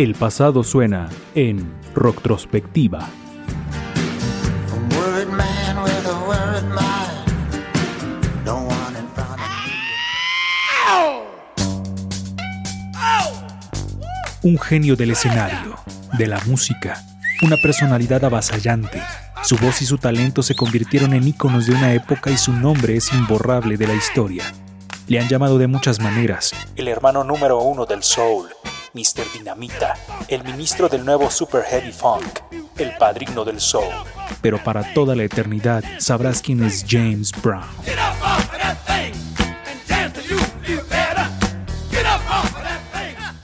El pasado suena en Rocktrospectiva. Un genio del escenario, de la música, una personalidad avasallante. Su voz y su talento se convirtieron en íconos de una época y su nombre es imborrable de la historia. Le han llamado de muchas maneras, el hermano número uno del soul, Mr. Dinamita, el ministro del nuevo Super Heavy Funk, el padrino del soul. Pero para toda la eternidad sabrás quién es James Brown.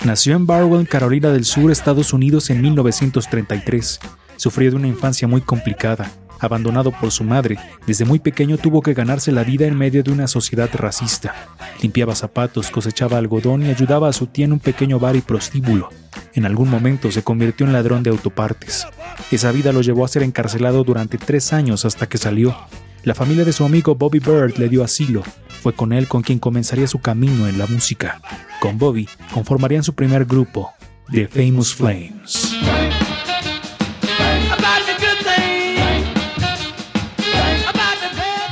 Nació en Barwell, Carolina del Sur, Estados Unidos en 1933. Sufrió de una infancia muy complicada. Abandonado por su madre, desde muy pequeño tuvo que ganarse la vida en medio de una sociedad racista. Limpiaba zapatos, cosechaba algodón y ayudaba a su tía en un pequeño bar y prostíbulo. En algún momento se convirtió en ladrón de autopartes. Esa vida lo llevó a ser encarcelado durante tres años hasta que salió. La familia de su amigo Bobby Bird le dio asilo. Fue con él con quien comenzaría su camino en la música. Con Bobby conformarían su primer grupo, The Famous Flames.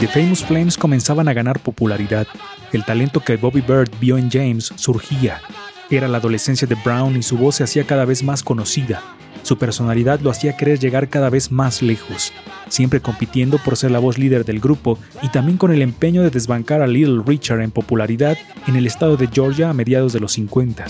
The Famous Flames comenzaban a ganar popularidad. El talento que Bobby Bird vio en James surgía. Era la adolescencia de Brown y su voz se hacía cada vez más conocida. Su personalidad lo hacía querer llegar cada vez más lejos, siempre compitiendo por ser la voz líder del grupo y también con el empeño de desbancar a Little Richard en popularidad en el estado de Georgia a mediados de los 50.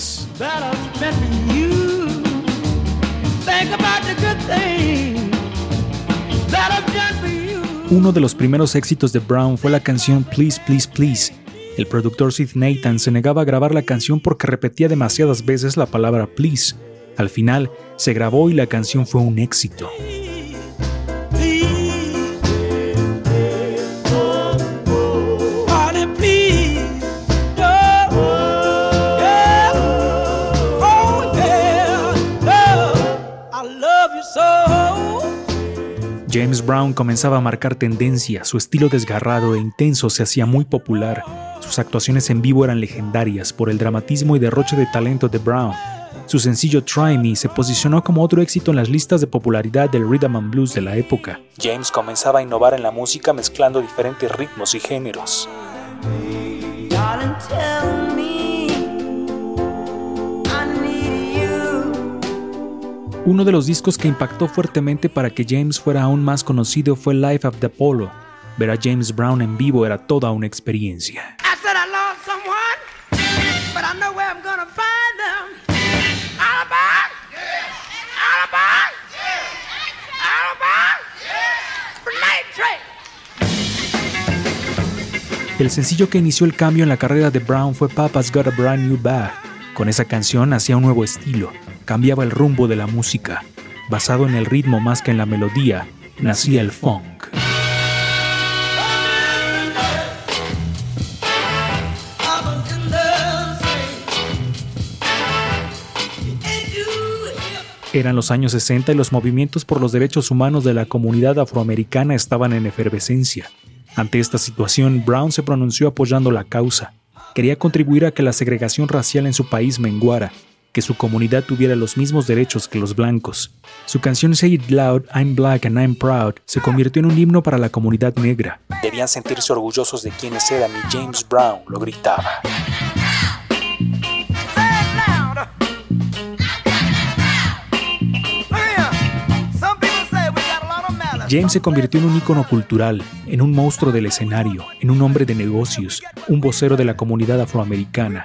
Uno de los primeros éxitos de Brown fue la canción Please, Please, Please. El productor Sid Nathan se negaba a grabar la canción porque repetía demasiadas veces la palabra please. Al final, se grabó y la canción fue un éxito. James Brown comenzaba a marcar tendencia, su estilo desgarrado e intenso se hacía muy popular, sus actuaciones en vivo eran legendarias por el dramatismo y derroche de talento de Brown. Su sencillo Try Me se posicionó como otro éxito en las listas de popularidad del rhythm and blues de la época. James comenzaba a innovar en la música mezclando diferentes ritmos y géneros. Uno de los discos que impactó fuertemente para que James fuera aún más conocido fue Life of the Apollo. Ver a James Brown en vivo era toda una experiencia. El sencillo que inició el cambio en la carrera de Brown fue Papa's Got a Brand New Bag. Con esa canción hacía un nuevo estilo, cambiaba el rumbo de la música. Basado en el ritmo más que en la melodía, nacía el funk. Eran los años 60 y los movimientos por los derechos humanos de la comunidad afroamericana estaban en efervescencia. Ante esta situación, Brown se pronunció apoyando la causa. Quería contribuir a que la segregación racial en su país menguara que su comunidad tuviera los mismos derechos que los blancos. Su canción Say It Loud, I'm Black and I'm Proud se convirtió en un himno para la comunidad negra. Debían sentirse orgullosos de quienes eran y James Brown lo gritaba. James se convirtió en un ícono cultural, en un monstruo del escenario, en un hombre de negocios, un vocero de la comunidad afroamericana.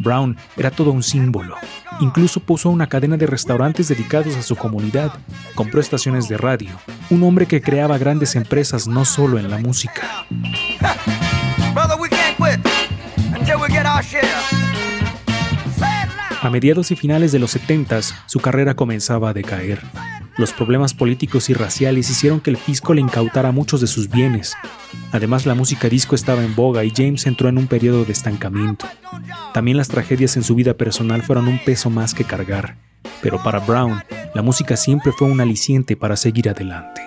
Brown era todo un símbolo. Incluso puso una cadena de restaurantes dedicados a su comunidad, compró estaciones de radio, un hombre que creaba grandes empresas no solo en la música. A mediados y finales de los 70 su carrera comenzaba a decaer. Los problemas políticos y raciales hicieron que el fisco le incautara muchos de sus bienes. Además, la música disco estaba en boga y James entró en un periodo de estancamiento. También las tragedias en su vida personal fueron un peso más que cargar. Pero para Brown, la música siempre fue un aliciente para seguir adelante.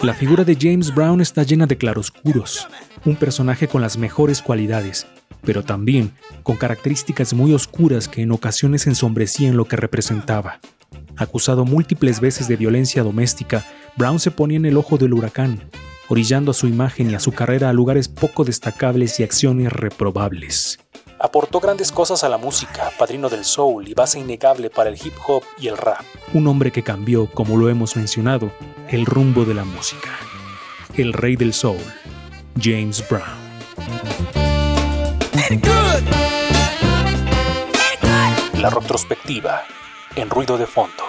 La figura de James Brown está llena de claroscuros, un personaje con las mejores cualidades, pero también con características muy oscuras que en ocasiones ensombrecían lo que representaba. Acusado múltiples veces de violencia doméstica, Brown se ponía en el ojo del huracán, orillando a su imagen y a su carrera a lugares poco destacables y acciones reprobables. Aportó grandes cosas a la música, padrino del soul y base innegable para el hip hop y el rap. Un hombre que cambió, como lo hemos mencionado, el rumbo de la música. El rey del soul, James Brown. La retrospectiva en ruido de fondo.